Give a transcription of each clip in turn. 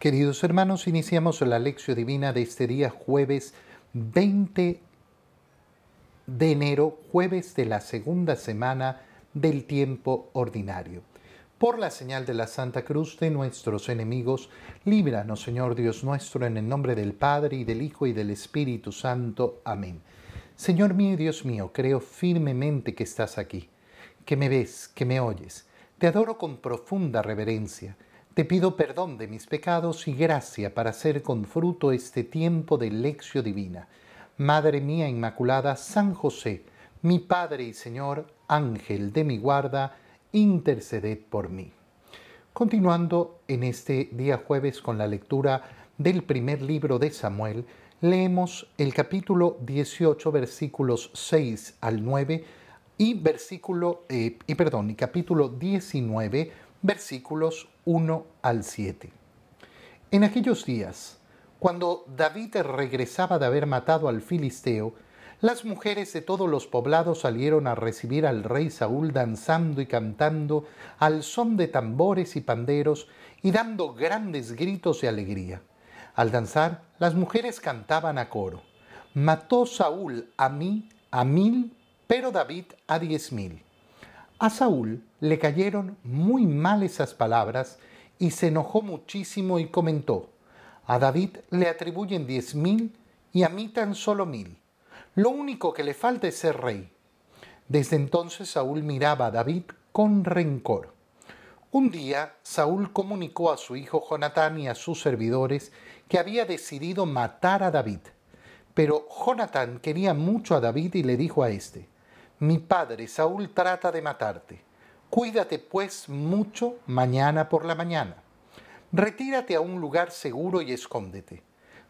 Queridos hermanos, iniciamos la lección divina de este día jueves 20 de enero, jueves de la segunda semana del tiempo ordinario. Por la señal de la Santa Cruz de nuestros enemigos, líbranos, Señor Dios nuestro, en el nombre del Padre y del Hijo y del Espíritu Santo. Amén. Señor mío y Dios mío, creo firmemente que estás aquí, que me ves, que me oyes. Te adoro con profunda reverencia te pido perdón de mis pecados y gracia para hacer con fruto este tiempo de lección divina. Madre mía Inmaculada, San José, mi Padre y Señor, Ángel de mi guarda, interceded por mí. Continuando en este día jueves con la lectura del primer libro de Samuel, leemos el capítulo 18, versículos 6 al 9 y versículo, eh, y perdón, y capítulo 19, versículos 1 al 7. En aquellos días, cuando David regresaba de haber matado al filisteo, las mujeres de todos los poblados salieron a recibir al rey Saúl danzando y cantando al son de tambores y panderos y dando grandes gritos de alegría. Al danzar, las mujeres cantaban a coro. Mató Saúl a mí a mil, pero David a diez mil. A Saúl le cayeron muy mal esas palabras y se enojó muchísimo y comentó, a David le atribuyen diez mil y a mí tan solo mil. Lo único que le falta es ser rey. Desde entonces Saúl miraba a David con rencor. Un día Saúl comunicó a su hijo Jonatán y a sus servidores que había decidido matar a David. Pero Jonatán quería mucho a David y le dijo a éste, mi padre Saúl trata de matarte. Cuídate pues mucho mañana por la mañana. Retírate a un lugar seguro y escóndete.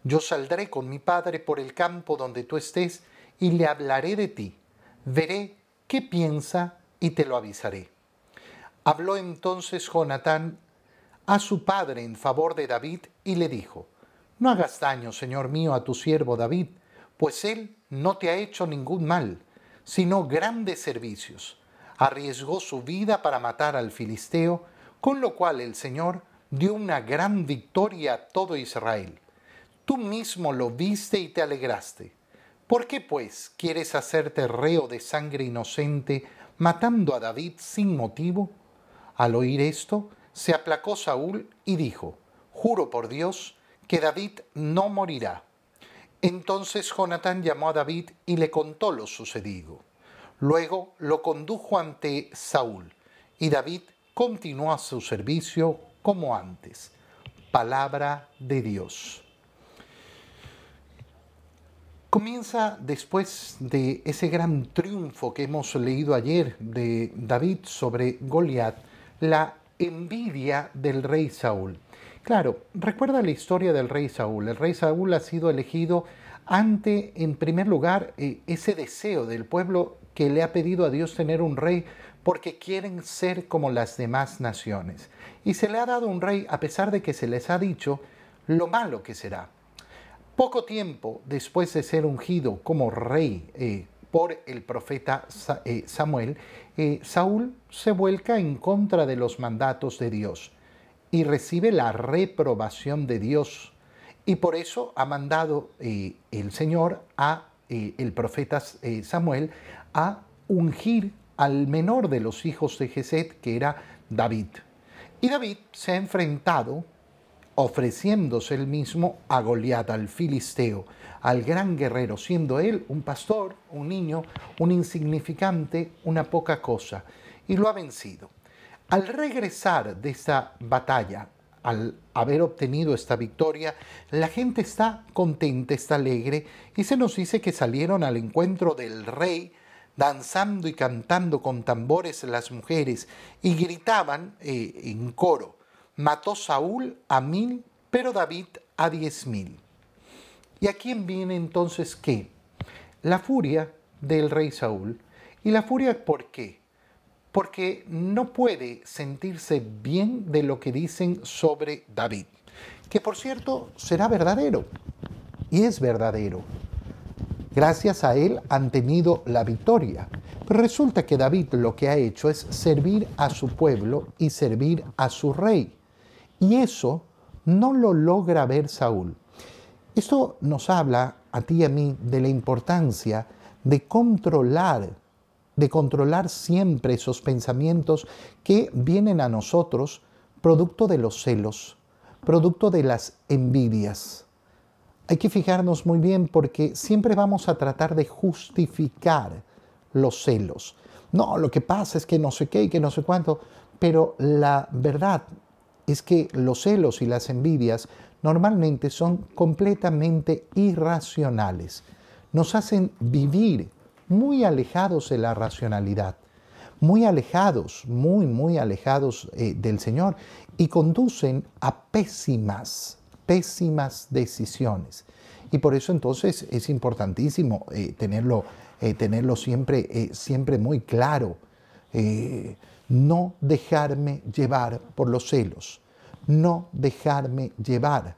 Yo saldré con mi padre por el campo donde tú estés y le hablaré de ti. Veré qué piensa y te lo avisaré. Habló entonces Jonatán a su padre en favor de David y le dijo, No hagas daño, señor mío, a tu siervo David, pues él no te ha hecho ningún mal sino grandes servicios. Arriesgó su vida para matar al filisteo, con lo cual el Señor dio una gran victoria a todo Israel. Tú mismo lo viste y te alegraste. ¿Por qué, pues, quieres hacerte reo de sangre inocente, matando a David sin motivo? Al oír esto, se aplacó Saúl y dijo, Juro por Dios que David no morirá. Entonces Jonatán llamó a David y le contó lo sucedido. Luego lo condujo ante Saúl y David continuó a su servicio como antes. Palabra de Dios. Comienza después de ese gran triunfo que hemos leído ayer de David sobre Goliat, la envidia del rey Saúl. Claro, recuerda la historia del rey Saúl. El rey Saúl ha sido elegido ante, en primer lugar, eh, ese deseo del pueblo que le ha pedido a Dios tener un rey porque quieren ser como las demás naciones. Y se le ha dado un rey a pesar de que se les ha dicho lo malo que será. Poco tiempo después de ser ungido como rey eh, por el profeta eh, Samuel, Saúl se vuelca en contra de los mandatos de Dios y recibe la reprobación de Dios. Y por eso ha mandado eh, el Señor a eh, el profeta eh, Samuel a ungir al menor de los hijos de Geset, que era David. Y David se ha enfrentado, ofreciéndose él mismo a Goliat, al filisteo, al gran guerrero, siendo él un pastor, un niño, un insignificante, una poca cosa, y lo ha vencido. Al regresar de esta batalla, al haber obtenido esta victoria, la gente está contenta, está alegre y se nos dice que salieron al encuentro del rey danzando y cantando con tambores las mujeres y gritaban eh, en coro, mató Saúl a mil, pero David a diez mil. ¿Y a quién viene entonces qué? La furia del rey Saúl. ¿Y la furia por qué? Porque no puede sentirse bien de lo que dicen sobre David, que por cierto será verdadero, y es verdadero. Gracias a él han tenido la victoria. Pero resulta que David lo que ha hecho es servir a su pueblo y servir a su rey. Y eso no lo logra ver Saúl. Esto nos habla a ti y a mí de la importancia de controlar, de controlar siempre esos pensamientos que vienen a nosotros producto de los celos, producto de las envidias. Hay que fijarnos muy bien porque siempre vamos a tratar de justificar los celos. No, lo que pasa es que no sé qué y que no sé cuánto, pero la verdad es que los celos y las envidias normalmente son completamente irracionales. Nos hacen vivir muy alejados de la racionalidad, muy alejados, muy, muy alejados eh, del Señor y conducen a pésimas, pésimas decisiones. Y por eso entonces es importantísimo eh, tenerlo, eh, tenerlo siempre, siempre muy claro. no dejarme llevar por los celos no dejarme llevar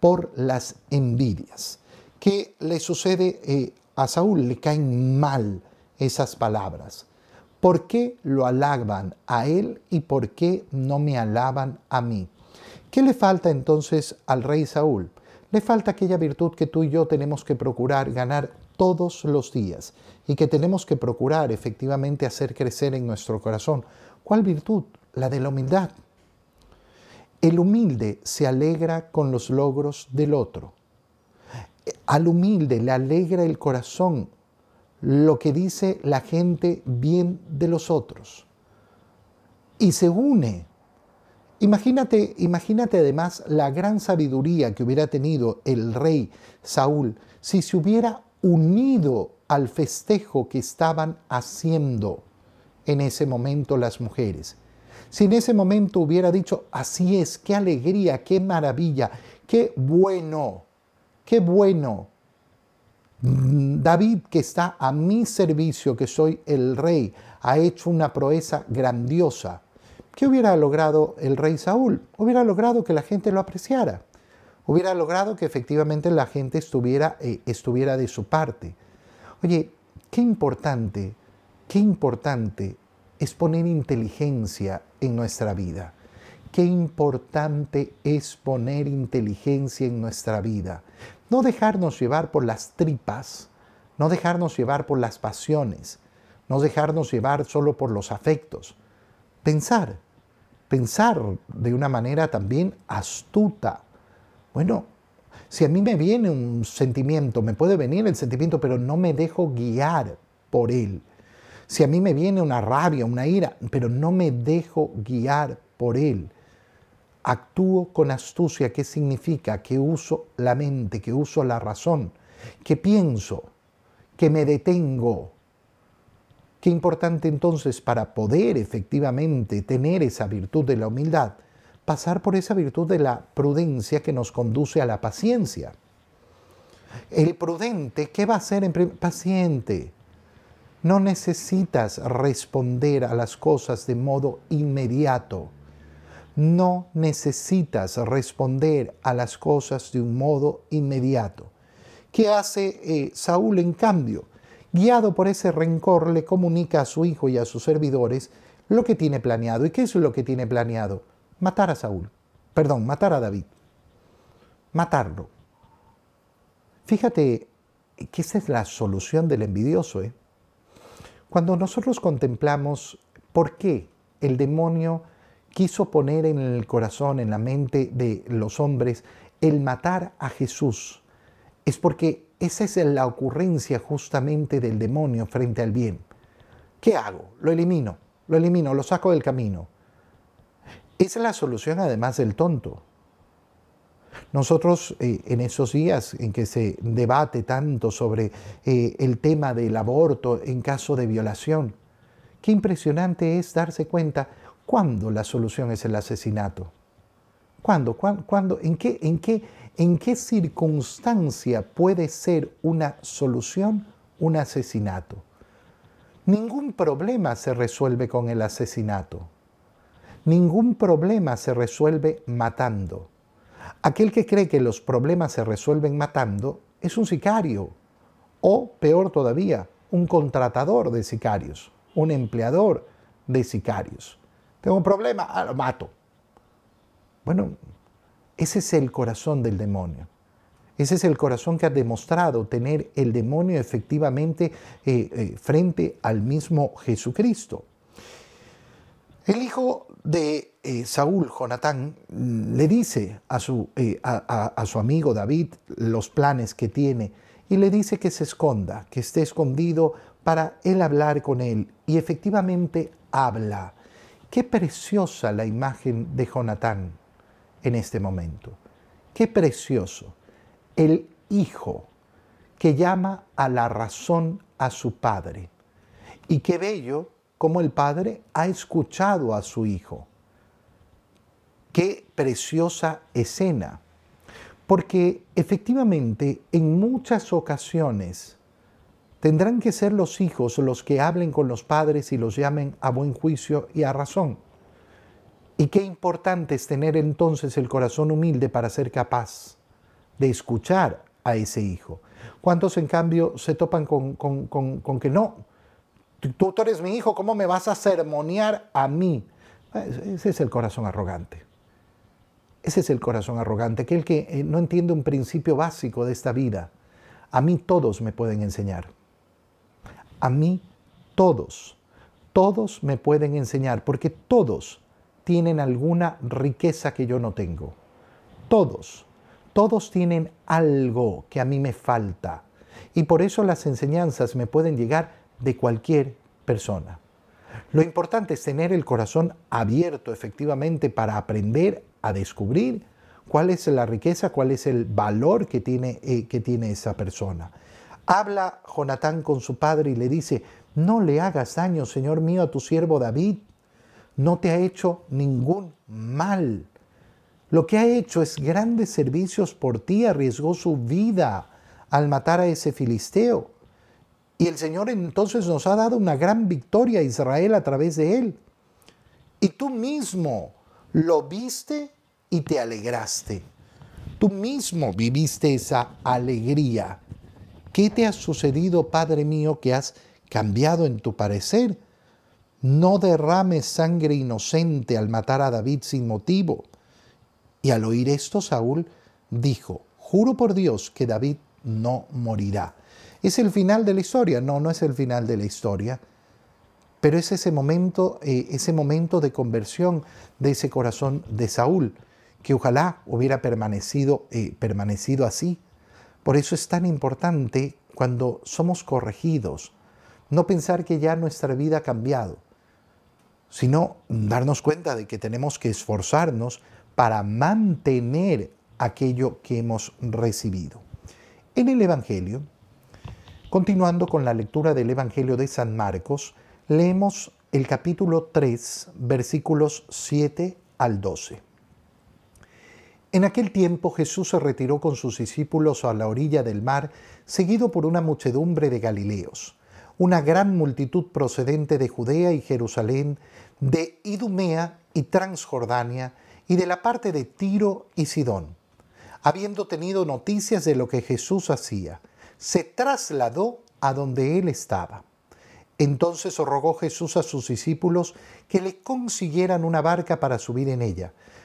por las envidias. ¿Qué le sucede eh, a Saúl? Le caen mal esas palabras. ¿Por qué lo alaban a él y por qué no me alaban a mí? ¿Qué le falta entonces al rey Saúl? Le falta aquella virtud que tú y yo tenemos que procurar ganar todos los días y que tenemos que procurar efectivamente hacer crecer en nuestro corazón. ¿Cuál virtud? La de la humildad. El humilde se alegra con los logros del otro. Al humilde le alegra el corazón lo que dice la gente bien de los otros. Y se une. Imagínate, imagínate además la gran sabiduría que hubiera tenido el rey Saúl si se hubiera unido al festejo que estaban haciendo en ese momento las mujeres. Si en ese momento hubiera dicho, así es, qué alegría, qué maravilla, qué bueno, qué bueno. David, que está a mi servicio, que soy el rey, ha hecho una proeza grandiosa. ¿Qué hubiera logrado el rey Saúl? Hubiera logrado que la gente lo apreciara. Hubiera logrado que efectivamente la gente estuviera, eh, estuviera de su parte. Oye, qué importante, qué importante es poner inteligencia en nuestra vida. Qué importante es poner inteligencia en nuestra vida. No dejarnos llevar por las tripas, no dejarnos llevar por las pasiones, no dejarnos llevar solo por los afectos. Pensar, pensar de una manera también astuta. Bueno, si a mí me viene un sentimiento, me puede venir el sentimiento, pero no me dejo guiar por él si a mí me viene una rabia, una ira, pero no me dejo guiar por él, actúo con astucia, ¿qué significa? Que uso la mente, que uso la razón, que pienso, que me detengo. Qué importante entonces para poder efectivamente tener esa virtud de la humildad, pasar por esa virtud de la prudencia que nos conduce a la paciencia. El prudente, ¿qué va a hacer en paciente? No necesitas responder a las cosas de modo inmediato. No necesitas responder a las cosas de un modo inmediato. ¿Qué hace eh, Saúl en cambio? Guiado por ese rencor, le comunica a su hijo y a sus servidores lo que tiene planeado. ¿Y qué es lo que tiene planeado? Matar a Saúl. Perdón, matar a David. Matarlo. Fíjate que esa es la solución del envidioso. ¿eh? Cuando nosotros contemplamos por qué el demonio quiso poner en el corazón, en la mente de los hombres, el matar a Jesús, es porque esa es la ocurrencia justamente del demonio frente al bien. ¿Qué hago? Lo elimino, lo elimino, lo saco del camino. Esa es la solución además del tonto. Nosotros eh, en esos días en que se debate tanto sobre eh, el tema del aborto en caso de violación, qué impresionante es darse cuenta cuándo la solución es el asesinato. ¿Cuándo? ¿Cuándo? ¿En, qué, en, qué, ¿En qué circunstancia puede ser una solución un asesinato? Ningún problema se resuelve con el asesinato. Ningún problema se resuelve matando. Aquel que cree que los problemas se resuelven matando es un sicario o, peor todavía, un contratador de sicarios, un empleador de sicarios. Tengo un problema, ah, lo mato. Bueno, Ese es el corazón del demonio. Ese es el corazón que ha demostrado tener el demonio efectivamente eh, eh, frente al mismo Jesucristo. El hijo de eh, Saúl, Jonatán, mm, le dice a su, a su amigo David los planes que tiene y le dice que se esconda, que esté escondido para él hablar con él. Y efectivamente habla. Qué preciosa la imagen de Jonatán en este momento. Qué precioso el hijo que llama a la razón a su padre. Y qué bello como el padre ha escuchado a su hijo. Qué preciosa escena. Porque efectivamente en muchas ocasiones tendrán que ser los hijos los que hablen con los padres y los llamen a buen juicio y a razón. Y qué importante es tener entonces el corazón humilde para ser capaz de escuchar a ese hijo. ¿Cuántos en cambio se topan con, con, que no? Tú, tú eres mi hijo, ¿cómo me vas a sermonear a mí? Ese es el corazón arrogante. Ese es el corazón arrogante, aquel que eh, no entiende un principio básico de esta vida. A mí todos me pueden enseñar. A mí todos, todos me pueden enseñar, porque todos tienen alguna riqueza que yo no tengo. Todos. Todos tienen algo que a mí me falta y por eso las enseñanzas me pueden llegar de cualquier persona. Lo importante es tener el corazón abierto efectivamente para aprender a descubrir cuál es la riqueza, cuál es el valor que tiene, eh, que tiene esa persona. Habla Jonatán con su padre y le dice, no le hagas daño, Señor mío, a tu siervo David. No te ha hecho ningún mal. Lo que ha hecho es grandes servicios por ti, arriesgó su vida al matar a ese filisteo. Y el Señor entonces nos ha dado una gran victoria a Israel a través de él. Y tú mismo lo viste y te alegraste. Tú mismo viviste esa alegría. ¿Qué te ha sucedido, Padre mío, que has cambiado en tu parecer? No derrames sangre inocente al matar a David sin motivo. Y al oír esto, Saúl dijo, juro por Dios que David no morirá. ¿Es el final de la historia? No, no es el final de la historia. Pero es ese momento, eh, ese momento de conversión de ese corazón de Saúl, que ojalá hubiera permanecido, eh, permanecido así. Por eso es tan importante cuando somos corregidos, no pensar que ya nuestra vida ha cambiado, sino darnos cuenta de que tenemos que esforzarnos para mantener aquello que hemos recibido. En el Evangelio, continuando con la lectura del Evangelio de San Marcos, leemos el capítulo 3, versículos 7 al 12. En aquel tiempo Jesús se retiró con sus discípulos a la orilla del mar, seguido por una muchedumbre de Galileos, una gran multitud procedente de Judea y Jerusalén, de Idumea y Transjordania, y de la parte de Tiro y Sidón. Habiendo tenido noticias de lo que Jesús hacía, se trasladó a donde él estaba. Entonces rogó Jesús a sus discípulos que le consiguieran una barca para subir en ella,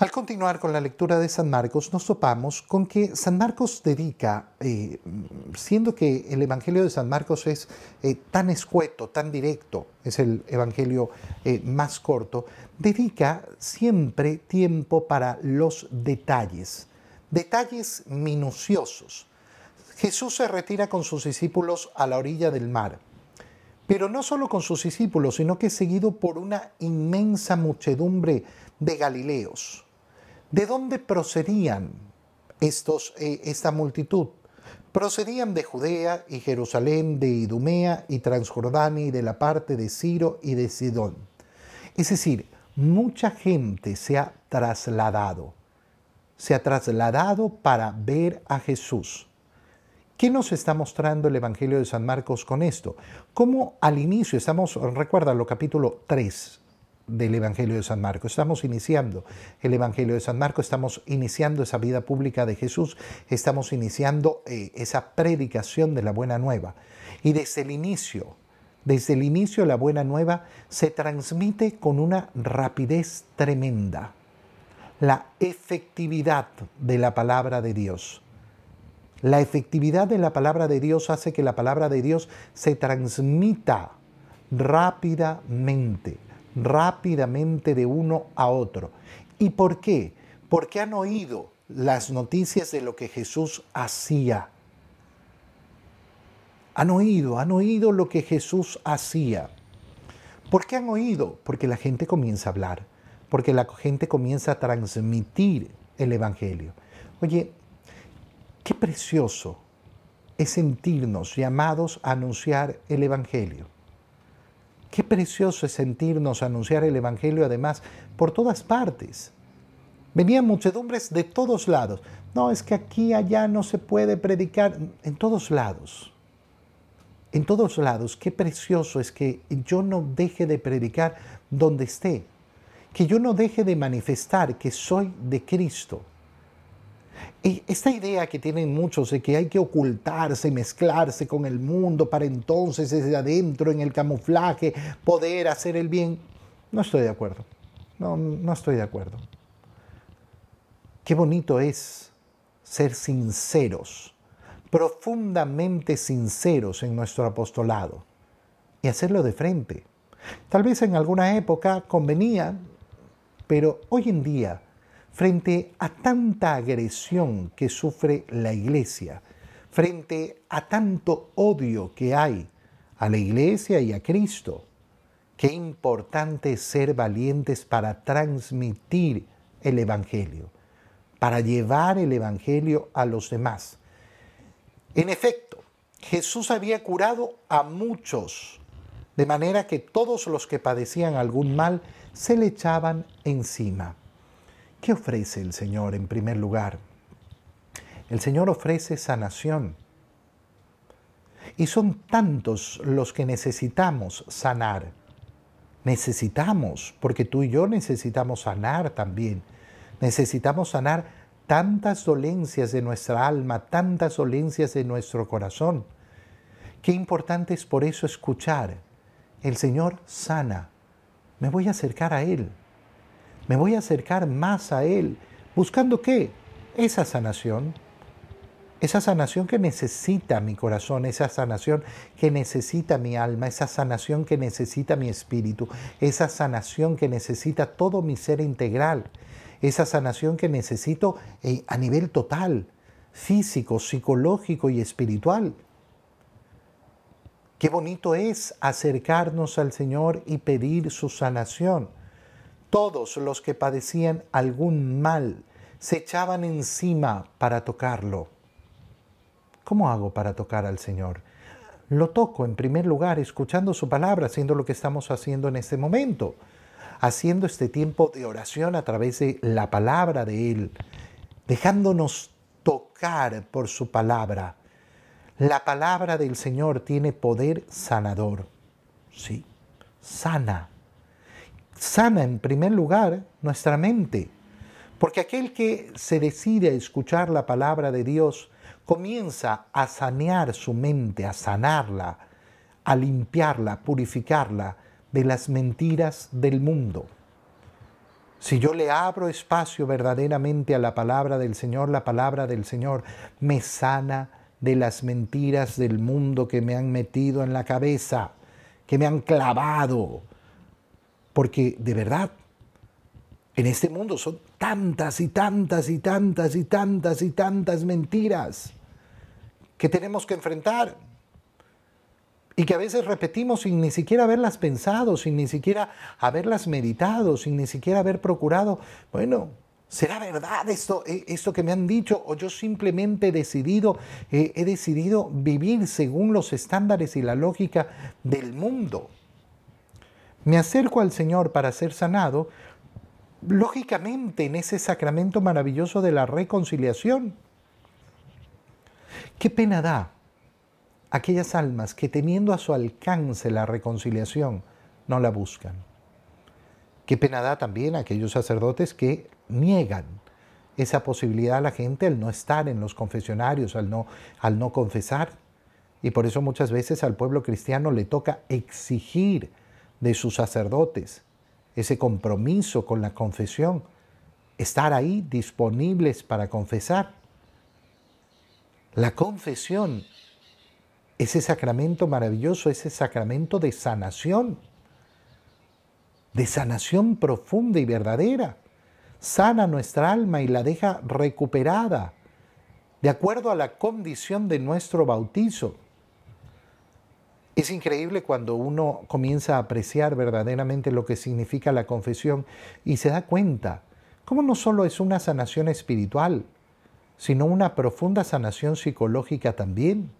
Al continuar con la lectura de San Marcos, nos topamos con que San Marcos dedica, eh, siendo que el Evangelio de San Marcos es eh, tan escueto, tan directo, es el Evangelio eh, más corto, dedica siempre tiempo para los detalles, detalles minuciosos. Jesús se retira con sus discípulos a la orilla del mar, pero no solo con sus discípulos, sino que seguido por una inmensa muchedumbre de Galileos ¿De dónde procedían estos, eh, esta multitud? Procedían de Judea y Jerusalén, de Idumea y Transjordania y de la parte de Ciro y de Sidón. Es decir, mucha gente se ha trasladado, se ha trasladado para ver a Jesús. ¿Qué nos está mostrando el Evangelio de San Marcos con esto? Como al inicio estamos, recuerda lo capítulo 3 del Evangelio de San Marcos, estamos iniciando el Evangelio de San Marcos, estamos iniciando esa vida pública de Jesús, estamos iniciando eh, esa predicación de la buena nueva. Y desde el inicio, desde el inicio la buena nueva se transmite con una rapidez tremenda. La efectividad de la palabra de Dios la efectividad de la palabra de Dios hace que la palabra de Dios se transmita rápidamente, rápidamente de uno a otro. ¿Y por qué? Porque han oído las noticias de lo que Jesús hacía. Han oído, han oído lo que Jesús hacía. ¿Por qué han oído? Porque la gente comienza a hablar, porque la gente comienza a transmitir el Evangelio. Oye, Qué precioso es sentirnos llamados a anunciar el Evangelio. Qué precioso es sentirnos anunciar el Evangelio además por todas partes. Venían muchedumbres de todos lados. No, es que aquí, allá no se puede predicar. En todos lados. En todos lados. Qué precioso es que yo no deje de predicar donde esté. Que yo no deje de manifestar que soy de Cristo esta idea que tienen muchos de que hay que ocultarse mezclarse con el mundo para entonces desde adentro en el camuflaje poder hacer el bien, no estoy de acuerdo. No, no estoy de acuerdo. Qué bonito es ser sinceros, profundamente sinceros en nuestro apostolado y hacerlo de frente. Tal vez en alguna época convenía, pero hoy en día frente a tanta agresión que sufre la iglesia, frente a tanto odio que hay a la iglesia y a Cristo, qué importante es ser valientes para transmitir el Evangelio, para llevar el Evangelio a los demás. En efecto, Jesús había curado a muchos, de manera que todos los que padecían algún mal se le echaban encima. ¿Qué ofrece el Señor en primer lugar? El Señor ofrece sanación. Y son tantos los que necesitamos sanar. Necesitamos, porque tú y yo necesitamos sanar también. Necesitamos sanar tantas dolencias de nuestra alma, tantas dolencias de nuestro corazón. Qué importante es por eso escuchar. El Señor sana. Me voy a acercar a Él me voy a acercar más a Él, buscando qué? Esa sanación, esa sanación que necesita mi corazón, esa sanación que necesita mi alma, esa sanación que necesita mi espíritu, esa sanación que necesita todo mi ser integral, esa sanación que necesito eh, a nivel total, físico, psicológico y espiritual. Qué bonito es acercarnos al Señor y pedir su sanación. Todos los que padecían algún mal se echaban encima para tocarlo. ¿Cómo hago para tocar al Señor? Lo toco en primer lugar escuchando su palabra, haciendo lo que estamos haciendo en este momento, haciendo este tiempo de oración a través de la palabra de Él, dejándonos tocar por su palabra. La palabra del Señor tiene poder sanador. Sí, sana sana en primer lugar nuestra mente, porque aquel que se decide a escuchar la palabra de Dios comienza a sanear su mente, a sanarla, a limpiarla, purificarla de las mentiras del mundo. Si yo le abro espacio verdaderamente a la palabra del Señor, la palabra del Señor me sana de las mentiras del mundo que me han metido en la cabeza, que me han clavado, porque de verdad, en este mundo son tantas y tantas y tantas y tantas y tantas mentiras que tenemos que enfrentar y que a veces repetimos sin ni siquiera haberlas pensado, sin ni siquiera haberlas meditado, sin ni siquiera haber procurado, bueno, ¿será verdad esto, eh, esto que me han dicho? ¿O yo simplemente he decidido, eh, he decidido vivir según los estándares y la lógica del mundo? Me acerco al Señor para ser sanado, lógicamente en ese sacramento maravilloso de la reconciliación. Qué pena da aquellas almas que teniendo a su alcance la reconciliación no la buscan. Qué pena da también aquellos sacerdotes que niegan esa posibilidad a la gente al no estar en los confesionarios, al no, al no confesar. Y por eso muchas veces al pueblo cristiano le toca exigir de sus sacerdotes ese compromiso con la confesión, estar ahí disponibles para confesar. La confesión, ese sacramento maravilloso, ese sacramento de sanación, de sanación profunda y verdadera. Sana nuestra alma y la deja recuperada, de acuerdo a la condición de nuestro bautizo. Es increíble cuando uno comienza a apreciar verdaderamente lo que significa la confesión y se da cuenta cómo no solo es una sanación espiritual, sino una profunda sanación psicológica también.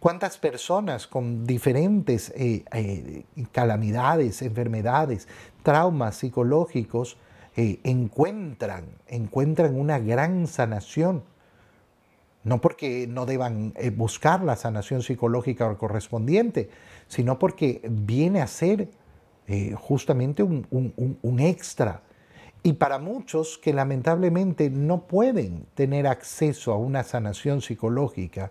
¿Cuántas personas con diferentes eh, eh, calamidades, enfermedades, traumas psicológicos eh, encuentran, encuentran una gran sanación? No porque no deban buscar la sanación psicológica correspondiente, sino porque viene a ser justamente un extra y para muchos que lamentablemente no pueden tener acceso a una sanación psicológica,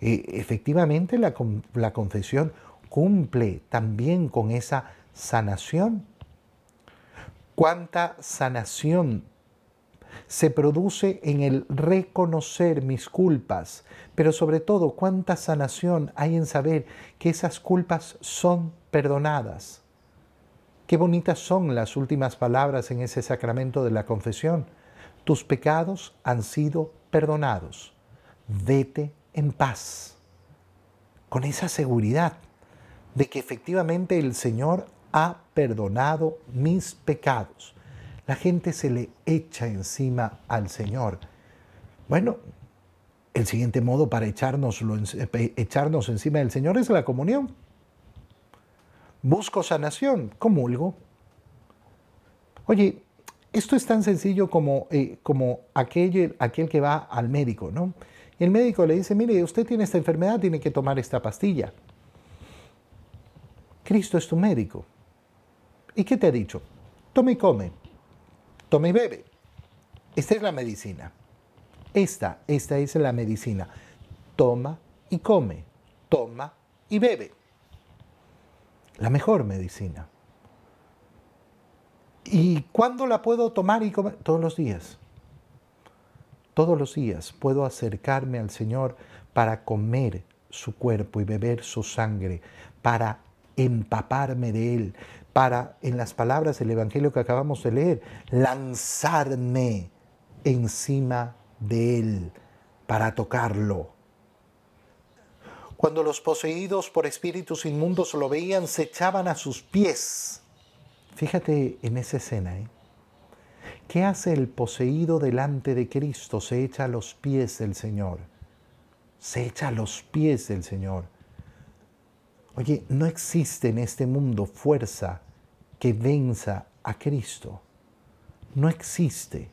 eh, efectivamente la, la confesión cumple también con esa sanación. ¿Cuánta sanación se produce en el reconocer mis culpas, pero sobre todo cuánta sanación hay en saber que esas culpas son perdonadas. Qué bonitas son las últimas palabras en ese sacramento de la confesión. Tus pecados han sido perdonados. Vete en paz. Con esa seguridad de que efectivamente el Señor ha perdonado mis pecados. La gente se le echa encima al Señor. Bueno, el siguiente modo para echarnos, echarnos encima del Señor es la comunión busco sanación, comulgo. Oye, esto es tan sencillo como, eh, como aquel, aquel que va al médico, ¿no? Y el médico le dice, mire, usted tiene esta enfermedad, tiene que tomar esta pastilla. Cristo es tu médico. ¿Y qué te ha dicho? Tome y come, tome y bebe. Esta es la medicina. Esta, esta es la medicina. Toma y come, toma y bebe la mejor medicina. ¿Y cuándo la puedo tomar y comer? Todos los días. Todos los días puedo acercarme al Señor para comer su cuerpo y beber su sangre, para empaparme de Él, para, en las palabras del Evangelio que acabamos de leer, lanzarme encima de Él para tocarlo, cuando los poseídos por espíritus inmundos lo veían, se echaban a sus pies. Fíjate en esa escena. ¿eh? ¿Qué hace el poseído delante de Cristo? Se echa a los pies del Señor. Se echa a los pies del Señor. Oye, no existe en este mundo fuerza que venza a Cristo. No existe.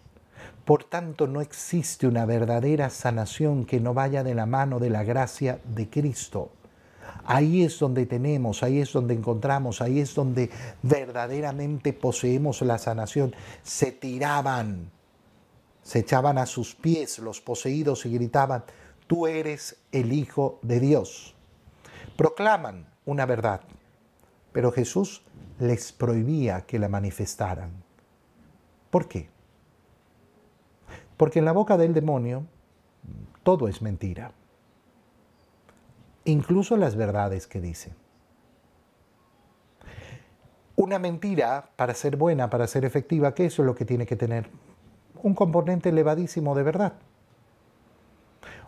Por tanto, no existe una verdadera sanación que no vaya de la mano de la gracia de Cristo. Ahí es donde tenemos, ahí es donde encontramos, ahí es donde verdaderamente poseemos la sanación. Se tiraban, se echaban a sus pies los poseídos y gritaban, tú eres el Hijo de Dios. Proclaman una verdad, pero Jesús les prohibía que la manifestaran. ¿Por qué? Porque en la boca del demonio todo es mentira. Incluso las verdades que dice. Una mentira, para ser buena, para ser efectiva, ¿qué es lo que tiene que tener? Un componente elevadísimo de verdad.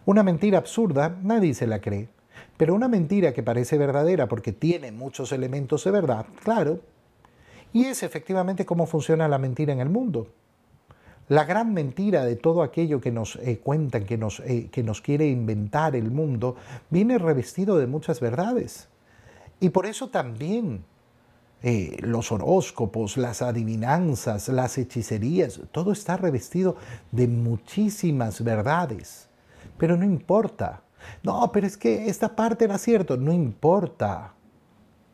Una mentira absurda, nadie se la cree. Pero una mentira que parece verdadera porque tiene muchos elementos de verdad, claro. Y es efectivamente cómo funciona la mentira en el mundo. La gran mentira de todo aquello que nos eh, cuentan, que nos, eh, que nos quiere inventar el mundo, viene revestido de muchas verdades. Y por eso también eh, los horóscopos, las adivinanzas, las hechicerías, todo está revestido de muchísimas verdades. Pero no importa. No, pero es que esta parte era cierto. No importa.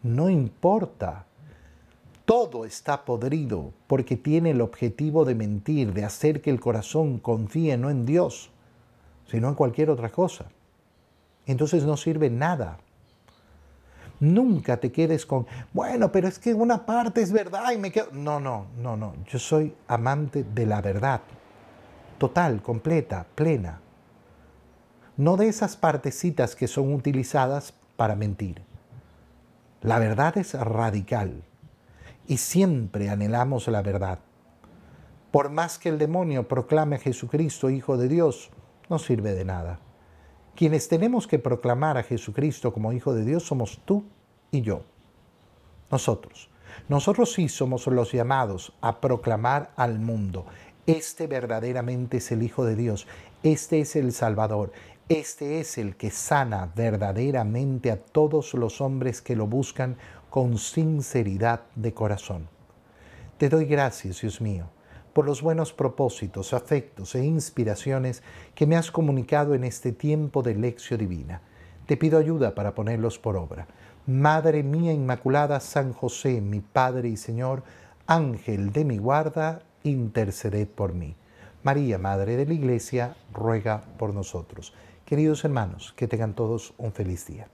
No importa. Todo está podrido porque tiene el objetivo de mentir, de hacer que el corazón confíe no en Dios, sino en cualquier otra cosa. Entonces no sirve nada. Nunca te quedes con, bueno, pero es que una parte es verdad y me quedo... No, no, no, no. Yo soy amante de la verdad. Total, completa, plena. No de esas partecitas que son utilizadas para mentir. La verdad es radical y siempre anhelamos la verdad. Por más que el demonio proclame a Jesucristo Hijo de Dios, no sirve de nada. Quienes tenemos que proclamar a Jesucristo como Hijo de Dios somos tú y yo. Nosotros. Nosotros sí somos los llamados a proclamar al mundo. Este verdaderamente es el Hijo de Dios. Este es el Salvador. Este es el que sana verdaderamente a todos los hombres que lo buscan con sinceridad de corazón. Te doy gracias, Dios mío, por los buenos propósitos, afectos e inspiraciones que me has comunicado en este tiempo de lección divina. Te pido ayuda para ponerlos por obra. Madre mía Inmaculada, San José, mi Padre y Señor, Ángel de mi guarda, interceded por mí. María, Madre de la Iglesia, ruega por nosotros. Queridos hermanos, que tengan todos un feliz día.